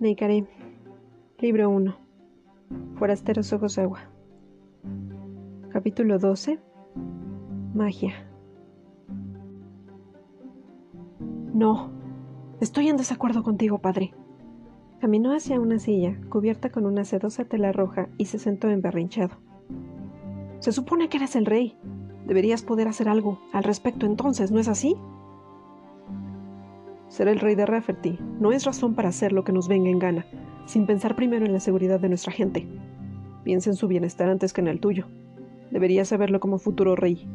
Neikari, libro 1. Forasteros Ojos Agua. Capítulo 12. Magia. No, estoy en desacuerdo contigo, padre. Caminó hacia una silla, cubierta con una sedosa tela roja, y se sentó emberrinchado. Se supone que eres el rey. Deberías poder hacer algo al respecto entonces, ¿no es así? Ser el rey de Rafferty no es razón para hacer lo que nos venga en gana, sin pensar primero en la seguridad de nuestra gente. Piensa en su bienestar antes que en el tuyo. Deberías saberlo como futuro rey.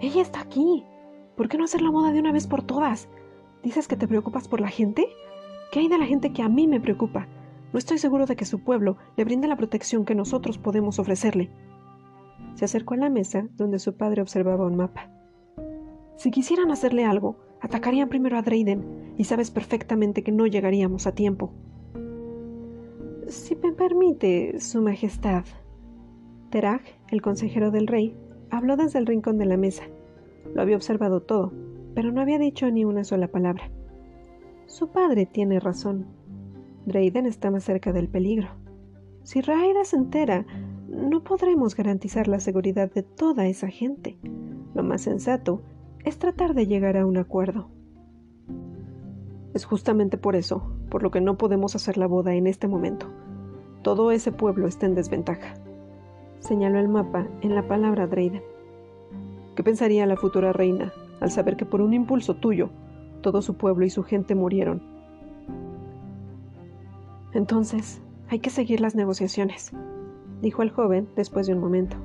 Ella está aquí. ¿Por qué no hacer la moda de una vez por todas? ¿Dices que te preocupas por la gente? ¿Qué hay de la gente que a mí me preocupa? No estoy seguro de que su pueblo le brinde la protección que nosotros podemos ofrecerle. Se acercó a la mesa donde su padre observaba un mapa. Si quisieran hacerle algo, Atacarían primero a Drayden y sabes perfectamente que no llegaríamos a tiempo. Si me permite, Su Majestad. Terag, el consejero del rey, habló desde el rincón de la mesa. Lo había observado todo, pero no había dicho ni una sola palabra. Su padre tiene razón. Drayden está más cerca del peligro. Si Raida se entera, no podremos garantizar la seguridad de toda esa gente. Lo más sensato es tratar de llegar a un acuerdo. Es justamente por eso, por lo que no podemos hacer la boda en este momento. Todo ese pueblo está en desventaja. Señaló el mapa en la palabra Dreyden. ¿Qué pensaría la futura reina al saber que por un impulso tuyo todo su pueblo y su gente murieron? Entonces, hay que seguir las negociaciones, dijo el joven después de un momento.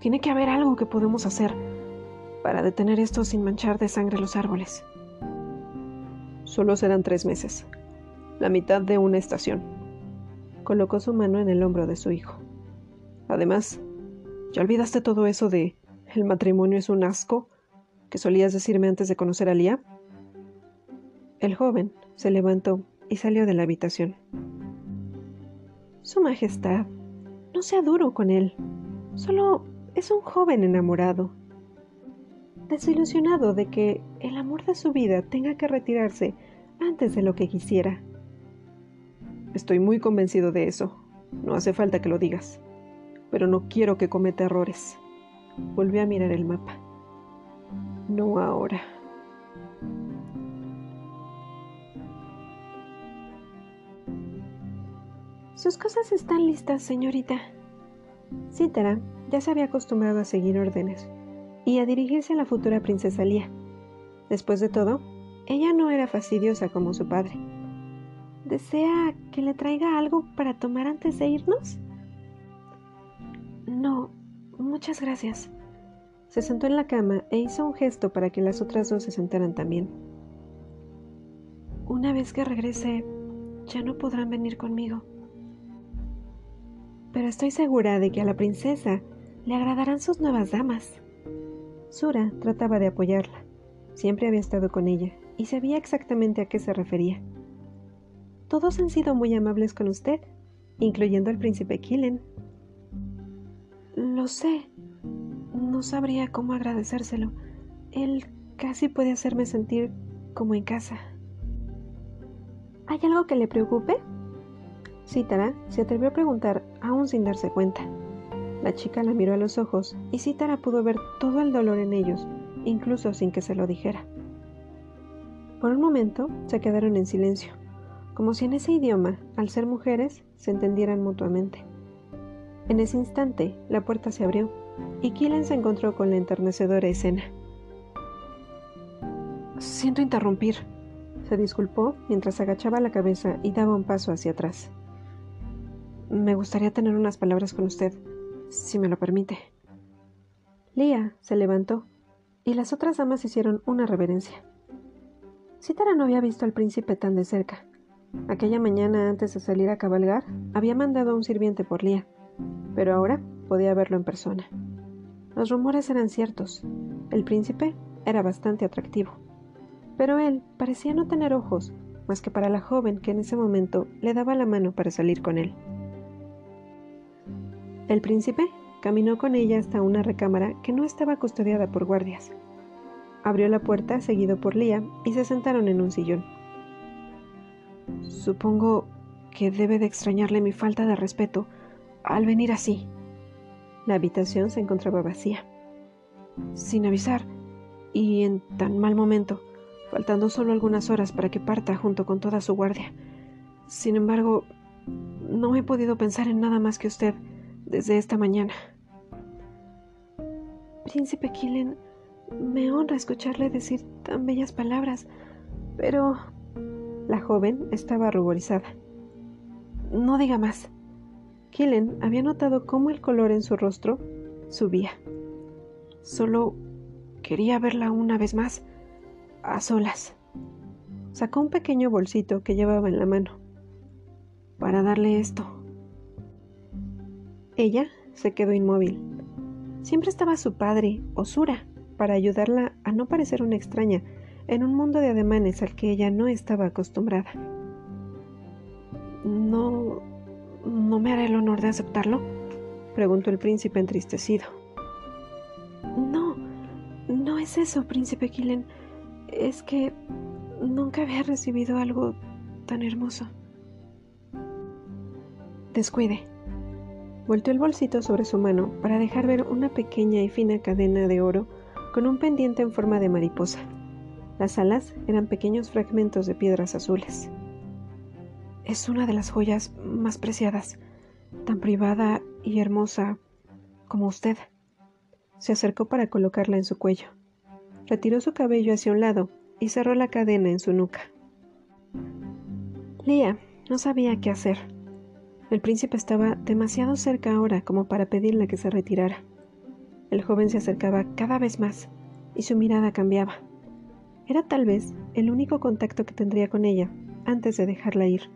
Tiene que haber algo que podemos hacer para detener esto sin manchar de sangre los árboles. Solo serán tres meses, la mitad de una estación. Colocó su mano en el hombro de su hijo. Además, ¿ya olvidaste todo eso de el matrimonio es un asco que solías decirme antes de conocer a Lía? El joven se levantó y salió de la habitación. Su Majestad, no sea duro con él. Solo es un joven enamorado desilusionado de que el amor de su vida tenga que retirarse antes de lo que quisiera. Estoy muy convencido de eso. No hace falta que lo digas. Pero no quiero que cometa errores. Volví a mirar el mapa. No ahora. Sus cosas están listas, señorita. Cítara ya se había acostumbrado a seguir órdenes y a dirigirse a la futura princesa Lía. Después de todo, ella no era fastidiosa como su padre. ¿Desea que le traiga algo para tomar antes de irnos? No, muchas gracias. Se sentó en la cama e hizo un gesto para que las otras dos se sentaran también. Una vez que regrese, ya no podrán venir conmigo. Pero estoy segura de que a la princesa le agradarán sus nuevas damas. Sura trataba de apoyarla. Siempre había estado con ella y sabía exactamente a qué se refería. Todos han sido muy amables con usted, incluyendo al príncipe Killen. Lo sé. No sabría cómo agradecérselo. Él casi puede hacerme sentir como en casa. ¿Hay algo que le preocupe? Cítara se atrevió a preguntar, aún sin darse cuenta. La chica la miró a los ojos y Cítara pudo ver todo el dolor en ellos, incluso sin que se lo dijera. Por un momento se quedaron en silencio, como si en ese idioma, al ser mujeres, se entendieran mutuamente. En ese instante, la puerta se abrió y Killen se encontró con la enternecedora escena. Siento interrumpir, se disculpó mientras agachaba la cabeza y daba un paso hacia atrás. Me gustaría tener unas palabras con usted si me lo permite. Lía se levantó y las otras damas hicieron una reverencia. Cítara no había visto al príncipe tan de cerca. Aquella mañana antes de salir a cabalgar, había mandado a un sirviente por Lía, pero ahora podía verlo en persona. Los rumores eran ciertos. El príncipe era bastante atractivo, pero él parecía no tener ojos más que para la joven que en ese momento le daba la mano para salir con él. El príncipe caminó con ella hasta una recámara que no estaba custodiada por guardias. Abrió la puerta seguido por Lía y se sentaron en un sillón. Supongo que debe de extrañarle mi falta de respeto al venir así. La habitación se encontraba vacía. Sin avisar, y en tan mal momento, faltando solo algunas horas para que parta junto con toda su guardia. Sin embargo, no he podido pensar en nada más que usted desde esta mañana. Príncipe Killen, me honra escucharle decir tan bellas palabras, pero... La joven estaba ruborizada. No diga más. Killen había notado cómo el color en su rostro subía. Solo quería verla una vez más, a solas. Sacó un pequeño bolsito que llevaba en la mano para darle esto. Ella se quedó inmóvil. Siempre estaba su padre, Osura, para ayudarla a no parecer una extraña en un mundo de ademanes al que ella no estaba acostumbrada. ¿No... no me hará el honor de aceptarlo? preguntó el príncipe entristecido. No, no es eso, príncipe Killen. Es que nunca había recibido algo tan hermoso. Descuide. Volteó el bolsito sobre su mano para dejar ver una pequeña y fina cadena de oro con un pendiente en forma de mariposa. Las alas eran pequeños fragmentos de piedras azules. Es una de las joyas más preciadas, tan privada y hermosa como usted. Se acercó para colocarla en su cuello. Retiró su cabello hacia un lado y cerró la cadena en su nuca. Lía no sabía qué hacer. El príncipe estaba demasiado cerca ahora como para pedirle que se retirara. El joven se acercaba cada vez más y su mirada cambiaba. Era tal vez el único contacto que tendría con ella antes de dejarla ir.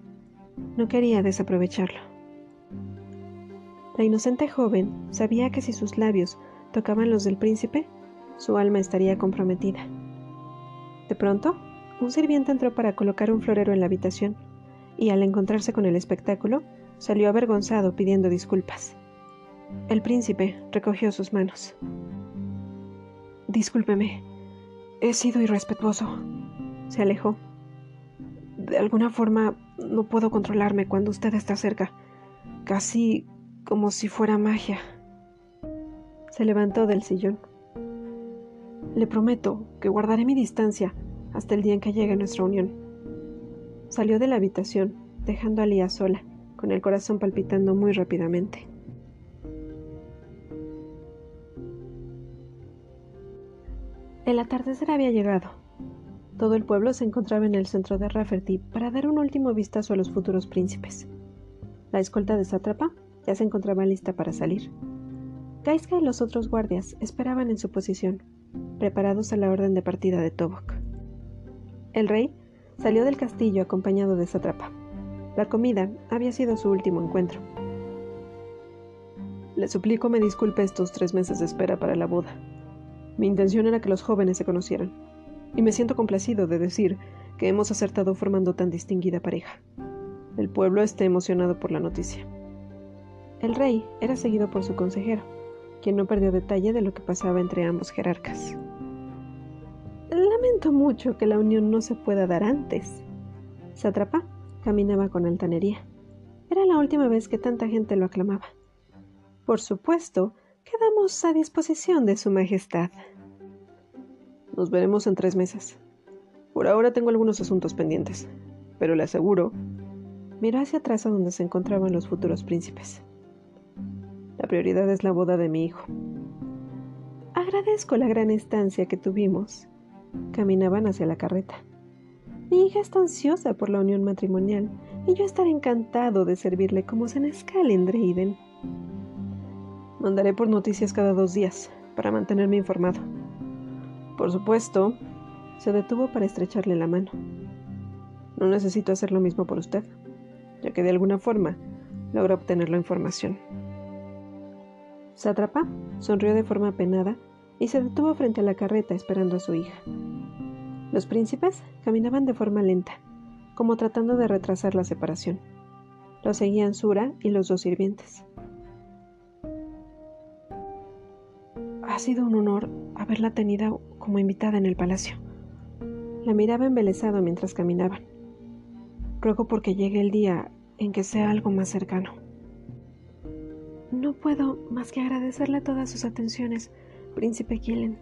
No quería desaprovecharlo. La inocente joven sabía que si sus labios tocaban los del príncipe, su alma estaría comprometida. De pronto, un sirviente entró para colocar un florero en la habitación, y al encontrarse con el espectáculo, Salió avergonzado pidiendo disculpas. El príncipe recogió sus manos. Discúlpeme, he sido irrespetuoso. Se alejó. De alguna forma no puedo controlarme cuando usted está cerca, casi como si fuera magia. Se levantó del sillón. Le prometo que guardaré mi distancia hasta el día en que llegue nuestra unión. Salió de la habitación, dejando a Lía sola con el corazón palpitando muy rápidamente. El atardecer había llegado. Todo el pueblo se encontraba en el centro de Rafferty para dar un último vistazo a los futuros príncipes. La escolta de sátrapa ya se encontraba lista para salir. Gaiska y los otros guardias esperaban en su posición, preparados a la orden de partida de Tobok. El rey salió del castillo acompañado de sátrapa. La comida había sido su último encuentro. Le suplico me disculpe estos tres meses de espera para la boda. Mi intención era que los jóvenes se conocieran, y me siento complacido de decir que hemos acertado formando tan distinguida pareja. El pueblo está emocionado por la noticia. El rey era seguido por su consejero, quien no perdió detalle de lo que pasaba entre ambos jerarcas. Lamento mucho que la unión no se pueda dar antes. Se atrapa Caminaba con altanería. Era la última vez que tanta gente lo aclamaba. Por supuesto, quedamos a disposición de Su Majestad. Nos veremos en tres meses. Por ahora tengo algunos asuntos pendientes, pero le aseguro. Miró hacia atrás a donde se encontraban los futuros príncipes. La prioridad es la boda de mi hijo. Agradezco la gran estancia que tuvimos. Caminaban hacia la carreta. Mi hija está ansiosa por la unión matrimonial y yo estaré encantado de servirle como senescal en Dreiden. Mandaré por noticias cada dos días para mantenerme informado. Por supuesto, se detuvo para estrecharle la mano. No necesito hacer lo mismo por usted, ya que de alguna forma logró obtener la información. Satrapa sonrió de forma penada y se detuvo frente a la carreta esperando a su hija. Los príncipes caminaban de forma lenta, como tratando de retrasar la separación. Lo seguían Sura y los dos sirvientes. Ha sido un honor haberla tenido como invitada en el palacio. La miraba embelesado mientras caminaban. ruego porque llegue el día en que sea algo más cercano. No puedo más que agradecerle todas sus atenciones, príncipe Killen.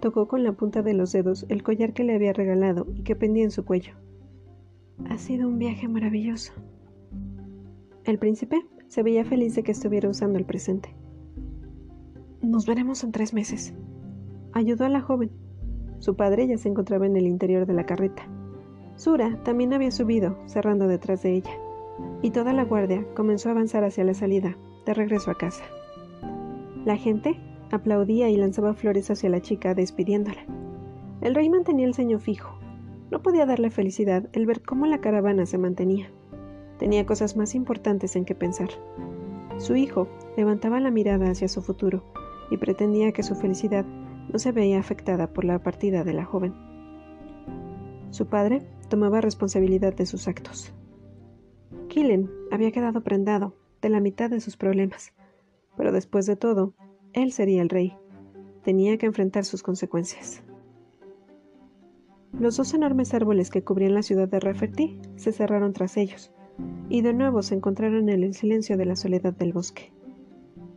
Tocó con la punta de los dedos el collar que le había regalado y que pendía en su cuello. Ha sido un viaje maravilloso. El príncipe se veía feliz de que estuviera usando el presente. Nos veremos en tres meses. Ayudó a la joven. Su padre ya se encontraba en el interior de la carreta. Sura también había subido, cerrando detrás de ella, y toda la guardia comenzó a avanzar hacia la salida, de regreso a casa. La gente aplaudía y lanzaba flores hacia la chica, despidiéndola. El rey mantenía el ceño fijo. No podía darle felicidad el ver cómo la caravana se mantenía. Tenía cosas más importantes en que pensar. Su hijo levantaba la mirada hacia su futuro y pretendía que su felicidad no se veía afectada por la partida de la joven. Su padre tomaba responsabilidad de sus actos. Killen había quedado prendado de la mitad de sus problemas, pero después de todo, él sería el rey. Tenía que enfrentar sus consecuencias. Los dos enormes árboles que cubrían la ciudad de Rafferty se cerraron tras ellos, y de nuevo se encontraron en el silencio de la soledad del bosque.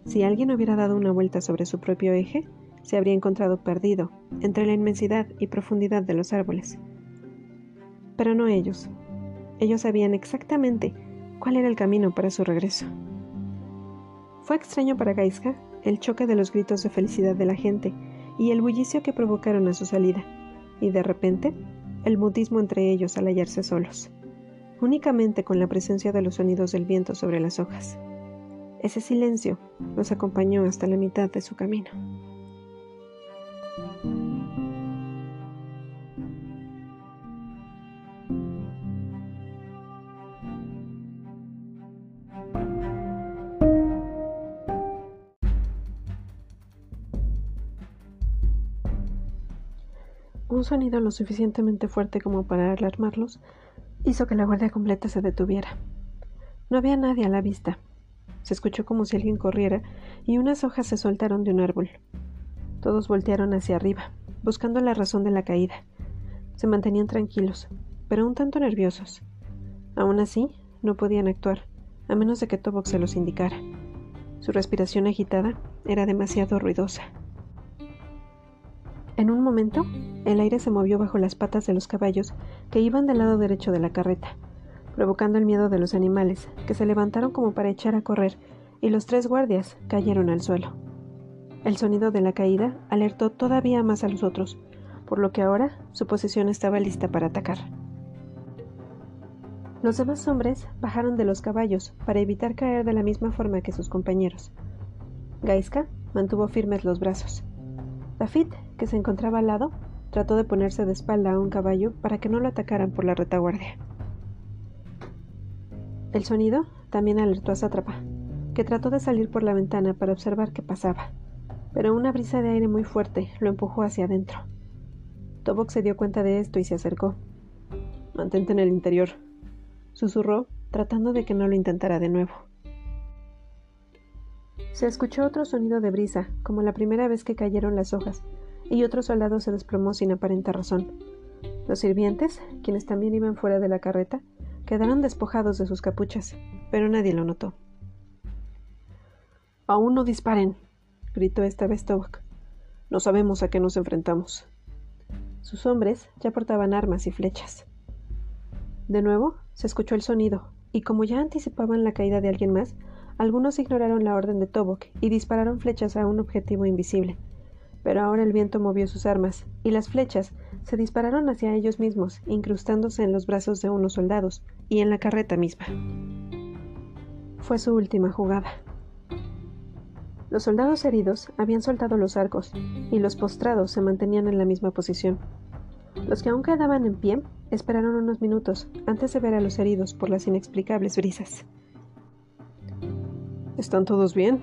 Si alguien hubiera dado una vuelta sobre su propio eje, se habría encontrado perdido entre la inmensidad y profundidad de los árboles pero no ellos. Ellos sabían exactamente cuál era el camino para su regreso. Fue extraño para Gaiska el choque de los gritos de felicidad de la gente y el bullicio que provocaron a su salida, y de repente el mutismo entre ellos al hallarse solos, únicamente con la presencia de los sonidos del viento sobre las hojas. Ese silencio los acompañó hasta la mitad de su camino. Un sonido lo suficientemente fuerte como para alarmarlos hizo que la guardia completa se detuviera. No había nadie a la vista. Se escuchó como si alguien corriera y unas hojas se soltaron de un árbol. Todos voltearon hacia arriba, buscando la razón de la caída. Se mantenían tranquilos, pero un tanto nerviosos. Aún así, no podían actuar, a menos de que Tobok se los indicara. Su respiración agitada era demasiado ruidosa. En un momento, el aire se movió bajo las patas de los caballos que iban del lado derecho de la carreta, provocando el miedo de los animales, que se levantaron como para echar a correr, y los tres guardias cayeron al suelo. El sonido de la caída alertó todavía más a los otros, por lo que ahora su posición estaba lista para atacar. Los demás hombres bajaron de los caballos para evitar caer de la misma forma que sus compañeros. Gaiska mantuvo firmes los brazos. Que se encontraba al lado, trató de ponerse de espalda a un caballo para que no lo atacaran por la retaguardia. El sonido también alertó a Sátrapa, que trató de salir por la ventana para observar qué pasaba, pero una brisa de aire muy fuerte lo empujó hacia adentro. Tobok se dio cuenta de esto y se acercó. Mantente en el interior, susurró, tratando de que no lo intentara de nuevo. Se escuchó otro sonido de brisa, como la primera vez que cayeron las hojas, y otro soldado se desplomó sin aparente razón. Los sirvientes, quienes también iban fuera de la carreta, quedaron despojados de sus capuchas, pero nadie lo notó. Aún no disparen, gritó esta vez Tobak. No sabemos a qué nos enfrentamos. Sus hombres ya portaban armas y flechas. De nuevo se escuchó el sonido, y como ya anticipaban la caída de alguien más, algunos ignoraron la orden de Tobok y dispararon flechas a un objetivo invisible pero ahora el viento movió sus armas, y las flechas se dispararon hacia ellos mismos, incrustándose en los brazos de unos soldados y en la carreta misma. Fue su última jugada. Los soldados heridos habían soltado los arcos, y los postrados se mantenían en la misma posición. Los que aún quedaban en pie esperaron unos minutos antes de ver a los heridos por las inexplicables brisas. ¿Están todos bien?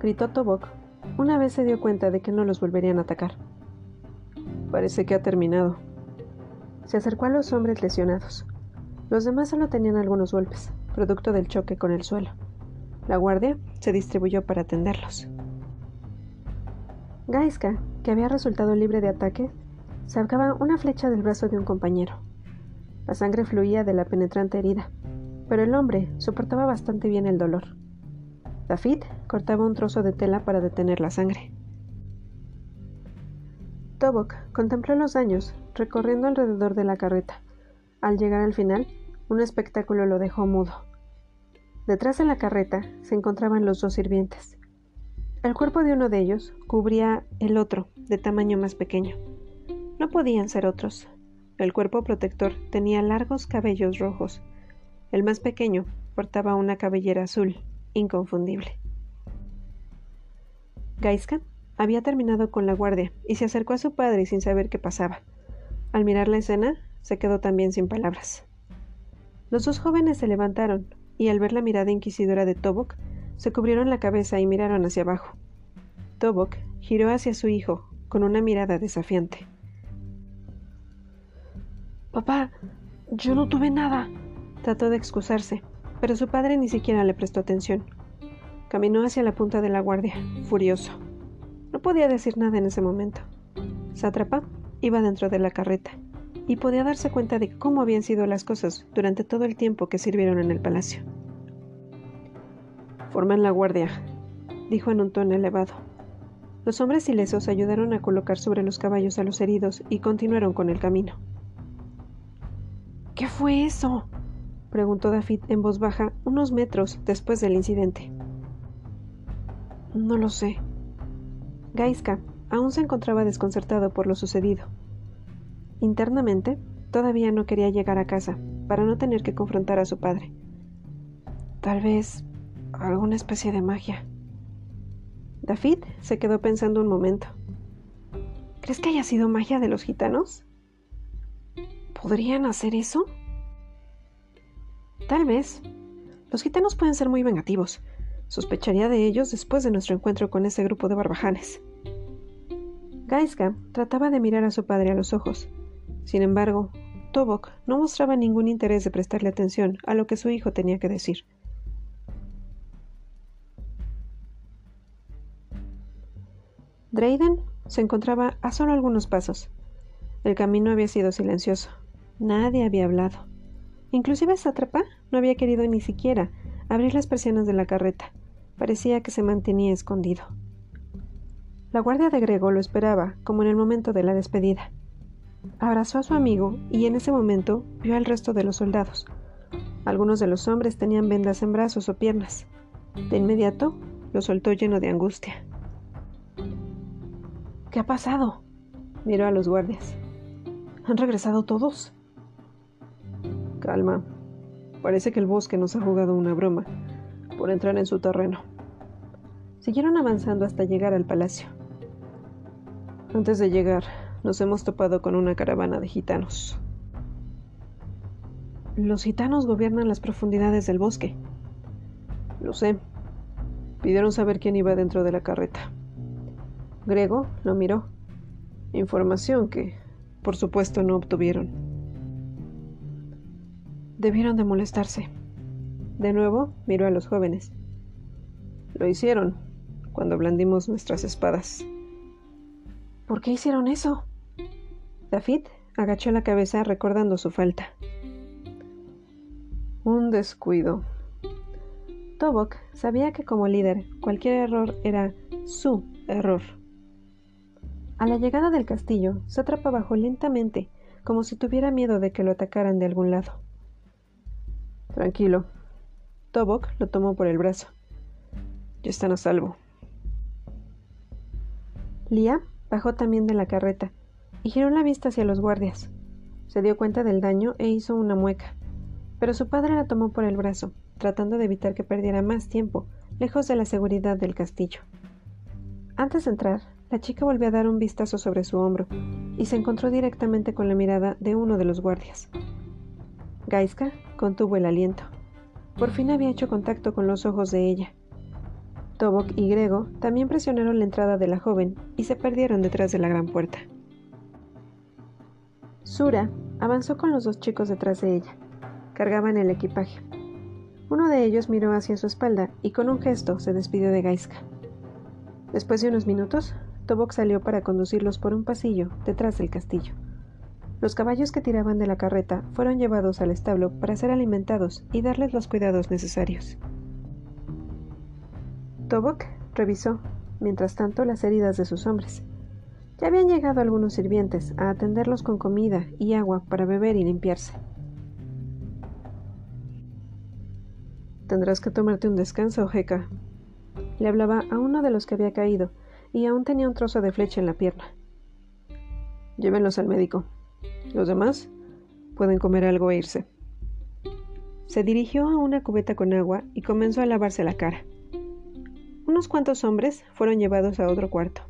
gritó Tobok una vez se dio cuenta de que no los volverían a atacar. Parece que ha terminado. Se acercó a los hombres lesionados. Los demás solo tenían algunos golpes, producto del choque con el suelo. La guardia se distribuyó para atenderlos. Gaiska, que había resultado libre de ataque, sacaba una flecha del brazo de un compañero. La sangre fluía de la penetrante herida, pero el hombre soportaba bastante bien el dolor. David cortaba un trozo de tela para detener la sangre. Tobok contempló los daños, recorriendo alrededor de la carreta. Al llegar al final, un espectáculo lo dejó mudo. Detrás de la carreta se encontraban los dos sirvientes. El cuerpo de uno de ellos cubría el otro, de tamaño más pequeño. No podían ser otros. El cuerpo protector tenía largos cabellos rojos. El más pequeño portaba una cabellera azul, inconfundible. Gaiska había terminado con la guardia y se acercó a su padre sin saber qué pasaba. Al mirar la escena, se quedó también sin palabras. Los dos jóvenes se levantaron y al ver la mirada inquisidora de Tobok, se cubrieron la cabeza y miraron hacia abajo. Tobok giró hacia su hijo con una mirada desafiante. Papá, yo no tuve nada. Trató de excusarse, pero su padre ni siquiera le prestó atención. Caminó hacia la punta de la guardia, furioso. No podía decir nada en ese momento. Sátrapa iba dentro de la carreta y podía darse cuenta de cómo habían sido las cosas durante todo el tiempo que sirvieron en el palacio. Forman la guardia, dijo en un tono elevado. Los hombres ilesos ayudaron a colocar sobre los caballos a los heridos y continuaron con el camino. ¿Qué fue eso? Preguntó David en voz baja unos metros después del incidente. No lo sé, Gaiska aún se encontraba desconcertado por lo sucedido. Internamente, todavía no quería llegar a casa para no tener que confrontar a su padre. Tal vez alguna especie de magia. David se quedó pensando un momento. ¿Crees que haya sido magia de los gitanos? ¿Podrían hacer eso? Tal vez. Los gitanos pueden ser muy vengativos, Sospecharía de ellos después de nuestro encuentro con ese grupo de barbajanes. Gaiska trataba de mirar a su padre a los ojos. Sin embargo, Tobok no mostraba ningún interés de prestarle atención a lo que su hijo tenía que decir. Drayden se encontraba a solo algunos pasos. El camino había sido silencioso. Nadie había hablado. Inclusive Sátrapa no había querido ni siquiera abrir las persianas de la carreta. Parecía que se mantenía escondido. La guardia de Grego lo esperaba, como en el momento de la despedida. Abrazó a su amigo y en ese momento vio al resto de los soldados. Algunos de los hombres tenían vendas en brazos o piernas. De inmediato lo soltó lleno de angustia. ¿Qué ha pasado? Miró a los guardias. ¿Han regresado todos? Calma. Parece que el bosque nos ha jugado una broma por entrar en su terreno. Siguieron avanzando hasta llegar al palacio. Antes de llegar, nos hemos topado con una caravana de gitanos. Los gitanos gobiernan las profundidades del bosque. Lo sé. Pidieron saber quién iba dentro de la carreta. Grego lo miró. Información que, por supuesto, no obtuvieron. Debieron de molestarse. De nuevo miró a los jóvenes. Lo hicieron cuando blandimos nuestras espadas. ¿Por qué hicieron eso? David agachó la cabeza recordando su falta. Un descuido. Tobok sabía que como líder cualquier error era su error. A la llegada del castillo, Sátrapa bajó lentamente, como si tuviera miedo de que lo atacaran de algún lado. Tranquilo, Tobok lo tomó por el brazo. Ya están a salvo. Lia bajó también de la carreta y giró la vista hacia los guardias. Se dio cuenta del daño e hizo una mueca. Pero su padre la tomó por el brazo, tratando de evitar que perdiera más tiempo, lejos de la seguridad del castillo. Antes de entrar, la chica volvió a dar un vistazo sobre su hombro y se encontró directamente con la mirada de uno de los guardias. Gaiska contuvo el aliento. Por fin había hecho contacto con los ojos de ella. Tobok y Grego también presionaron la entrada de la joven y se perdieron detrás de la gran puerta. Sura avanzó con los dos chicos detrás de ella. Cargaban el equipaje. Uno de ellos miró hacia su espalda y con un gesto se despidió de Gaiska. Después de unos minutos, Tobok salió para conducirlos por un pasillo detrás del castillo. Los caballos que tiraban de la carreta fueron llevados al establo para ser alimentados y darles los cuidados necesarios. Tobok revisó, mientras tanto, las heridas de sus hombres. Ya habían llegado algunos sirvientes a atenderlos con comida y agua para beber y limpiarse. Tendrás que tomarte un descanso, Jeca. Le hablaba a uno de los que había caído y aún tenía un trozo de flecha en la pierna. Llévenlos al médico. Los demás pueden comer algo e irse. Se dirigió a una cubeta con agua y comenzó a lavarse la cara. Unos cuantos hombres fueron llevados a otro cuarto.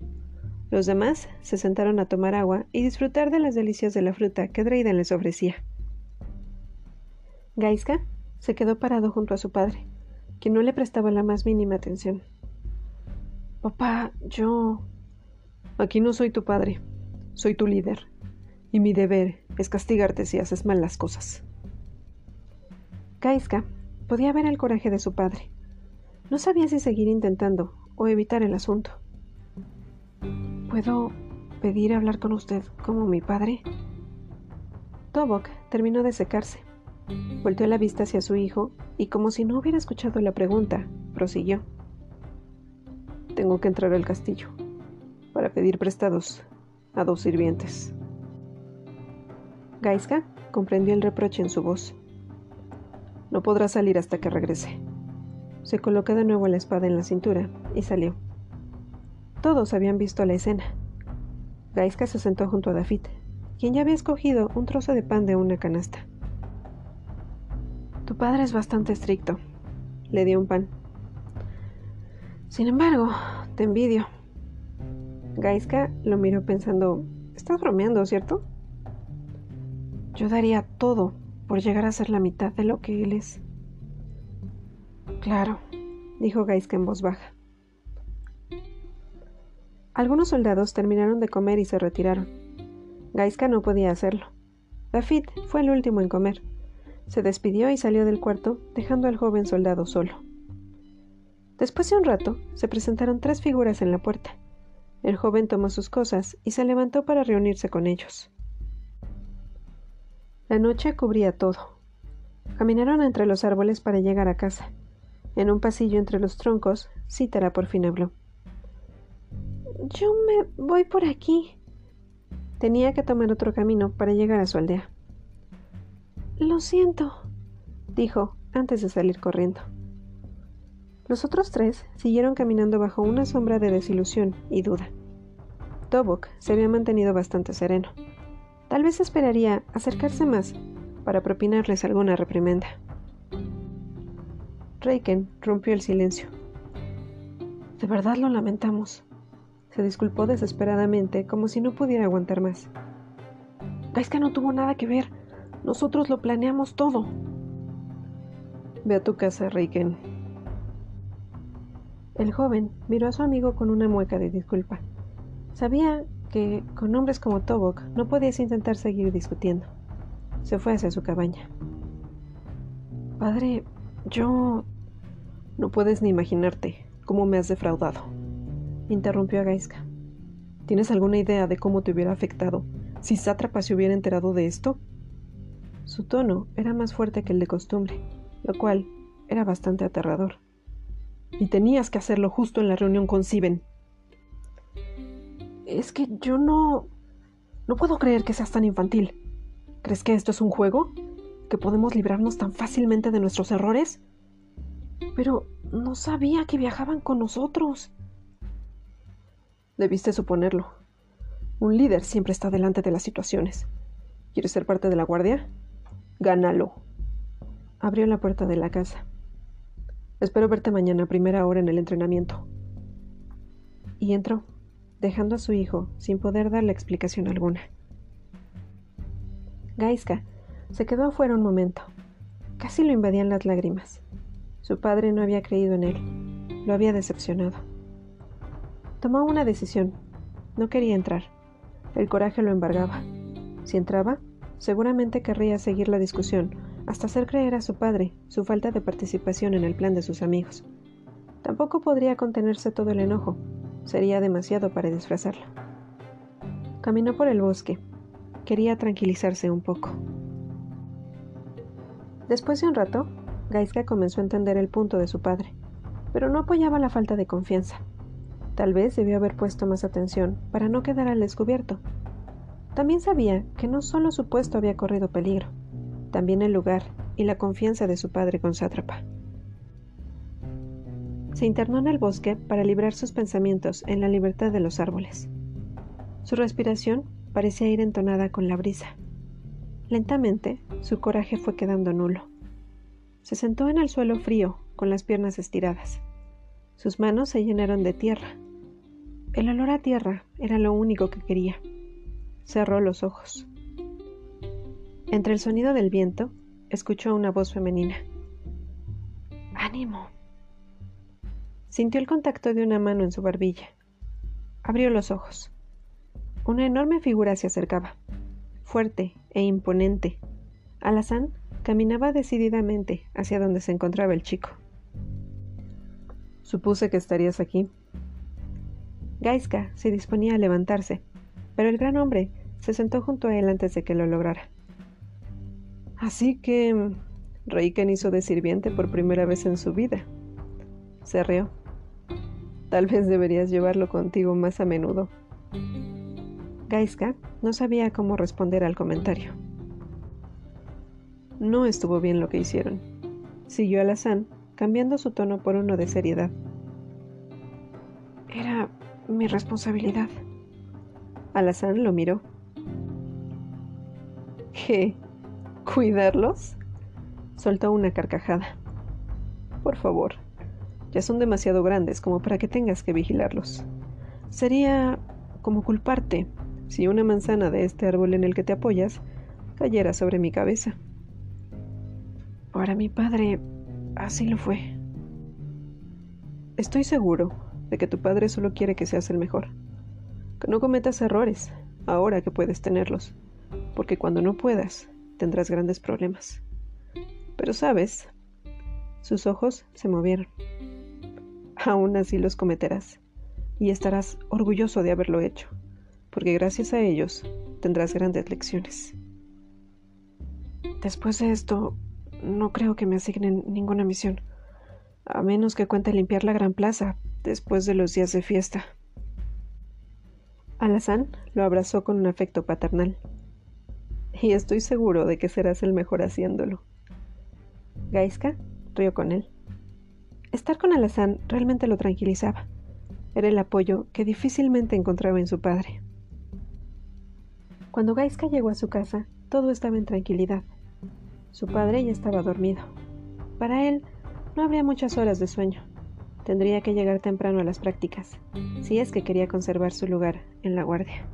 Los demás se sentaron a tomar agua y disfrutar de las delicias de la fruta que Dreiden les ofrecía. Gaiska se quedó parado junto a su padre, quien no le prestaba la más mínima atención. Papá, yo... Aquí no soy tu padre, soy tu líder, y mi deber es castigarte si haces mal las cosas. Kaiska podía ver el coraje de su padre. No sabía si seguir intentando o evitar el asunto. ¿Puedo pedir hablar con usted como mi padre? Tobok terminó de secarse. Volteó la vista hacia su hijo y como si no hubiera escuchado la pregunta, prosiguió. Tengo que entrar al castillo para pedir prestados a dos sirvientes. Gaiska comprendió el reproche en su voz. No podrá salir hasta que regrese. Se colocó de nuevo la espada en la cintura y salió. Todos habían visto la escena. Gaiska se sentó junto a Dafit, quien ya había escogido un trozo de pan de una canasta. Tu padre es bastante estricto. Le dio un pan. Sin embargo, te envidio. Gaiska lo miró pensando, estás bromeando, ¿cierto? Yo daría todo por llegar a ser la mitad de lo que él es. Claro, dijo Gaiska en voz baja. Algunos soldados terminaron de comer y se retiraron. Gaiska no podía hacerlo. Dafit fue el último en comer. Se despidió y salió del cuarto, dejando al joven soldado solo. Después de un rato, se presentaron tres figuras en la puerta. El joven tomó sus cosas y se levantó para reunirse con ellos. La noche cubría todo. Caminaron entre los árboles para llegar a casa. En un pasillo entre los troncos, Cítara por fin habló. Yo me voy por aquí. Tenía que tomar otro camino para llegar a su aldea. Lo siento, dijo antes de salir corriendo. Los otros tres siguieron caminando bajo una sombra de desilusión y duda. Tobok se había mantenido bastante sereno. Tal vez esperaría acercarse más para propinarles alguna reprimenda. Reiken rompió el silencio. De verdad lo lamentamos. Se disculpó desesperadamente, como si no pudiera aguantar más. Gaiska no tuvo nada que ver. Nosotros lo planeamos todo. Ve a tu casa, Reiken, el joven miró a su amigo con una mueca de disculpa. Sabía que con hombres como Tobok no podías intentar seguir discutiendo. Se fue hacia su cabaña. Padre, yo... No puedes ni imaginarte cómo me has defraudado, interrumpió a Gaiska. ¿Tienes alguna idea de cómo te hubiera afectado si Sátrapa se hubiera enterado de esto? Su tono era más fuerte que el de costumbre, lo cual era bastante aterrador y tenías que hacerlo justo en la reunión con Siben. Es que yo no... No puedo creer que seas tan infantil. ¿Crees que esto es un juego? ¿Que podemos librarnos tan fácilmente de nuestros errores? Pero no sabía que viajaban con nosotros. Debiste suponerlo. Un líder siempre está delante de las situaciones. ¿Quieres ser parte de la guardia? Gánalo. Abrió la puerta de la casa. Espero verte mañana a primera hora en el entrenamiento. Y entró, dejando a su hijo sin poder darle explicación alguna. Gaiska se quedó afuera un momento. Casi lo invadían las lágrimas. Su padre no había creído en él. Lo había decepcionado. Tomó una decisión. No quería entrar. El coraje lo embargaba. Si entraba, seguramente querría seguir la discusión hasta hacer creer a su padre su falta de participación en el plan de sus amigos. Tampoco podría contenerse todo el enojo, sería demasiado para disfrazarlo. Caminó por el bosque. quería tranquilizarse un poco. Después de un rato, Gaiska comenzó a entender el punto de su padre, pero no apoyaba la falta de confianza. Tal vez debió haber puesto más atención para no quedar al descubierto. También sabía que no solo su puesto había corrido peligro, también el lugar y la confianza de su padre con sátrapa. Se internó en el bosque para librar sus pensamientos en la libertad de los árboles. Su respiración parecía ir entonada con la brisa. Lentamente, su coraje fue quedando nulo. Se sentó en el suelo frío, con las piernas estiradas. Sus manos se llenaron de tierra. El olor a tierra era lo único que quería. Cerró los ojos. Entre el sonido del viento, escuchó una voz femenina. ¡Ánimo! Sintió el contacto de una mano en su barbilla. Abrió los ojos. Una enorme figura se acercaba, fuerte e imponente. Alazán caminaba decididamente hacia donde se encontraba el chico. Supuse que estarías aquí. Gaiska se disponía a levantarse, pero el gran hombre se sentó junto a él antes de que lo lograra. Así que Reiken hizo de sirviente por primera vez en su vida. Se rió. Tal vez deberías llevarlo contigo más a menudo. Gaiska no sabía cómo responder al comentario. No estuvo bien lo que hicieron. Siguió Alazán, cambiando su tono por uno de seriedad. Era mi responsabilidad. Alazán lo miró. ¿Qué? ¿Cuidarlos? Soltó una carcajada. Por favor, ya son demasiado grandes como para que tengas que vigilarlos. Sería como culparte si una manzana de este árbol en el que te apoyas cayera sobre mi cabeza. Para mi padre, así lo fue. Estoy seguro de que tu padre solo quiere que seas el mejor. Que no cometas errores, ahora que puedes tenerlos, porque cuando no puedas, tendrás grandes problemas. Pero sabes, sus ojos se movieron aún así los cometerás, y estarás orgulloso de haberlo hecho, porque gracias a ellos tendrás grandes lecciones. Después de esto, no creo que me asignen ninguna misión, a menos que cuente limpiar la gran plaza después de los días de fiesta. Alazán lo abrazó con un afecto paternal. Y estoy seguro de que serás el mejor haciéndolo. Gaiska rió con él. Estar con Alazán realmente lo tranquilizaba. Era el apoyo que difícilmente encontraba en su padre. Cuando Gaiska llegó a su casa, todo estaba en tranquilidad. Su padre ya estaba dormido. Para él, no habría muchas horas de sueño. Tendría que llegar temprano a las prácticas, si es que quería conservar su lugar en la guardia.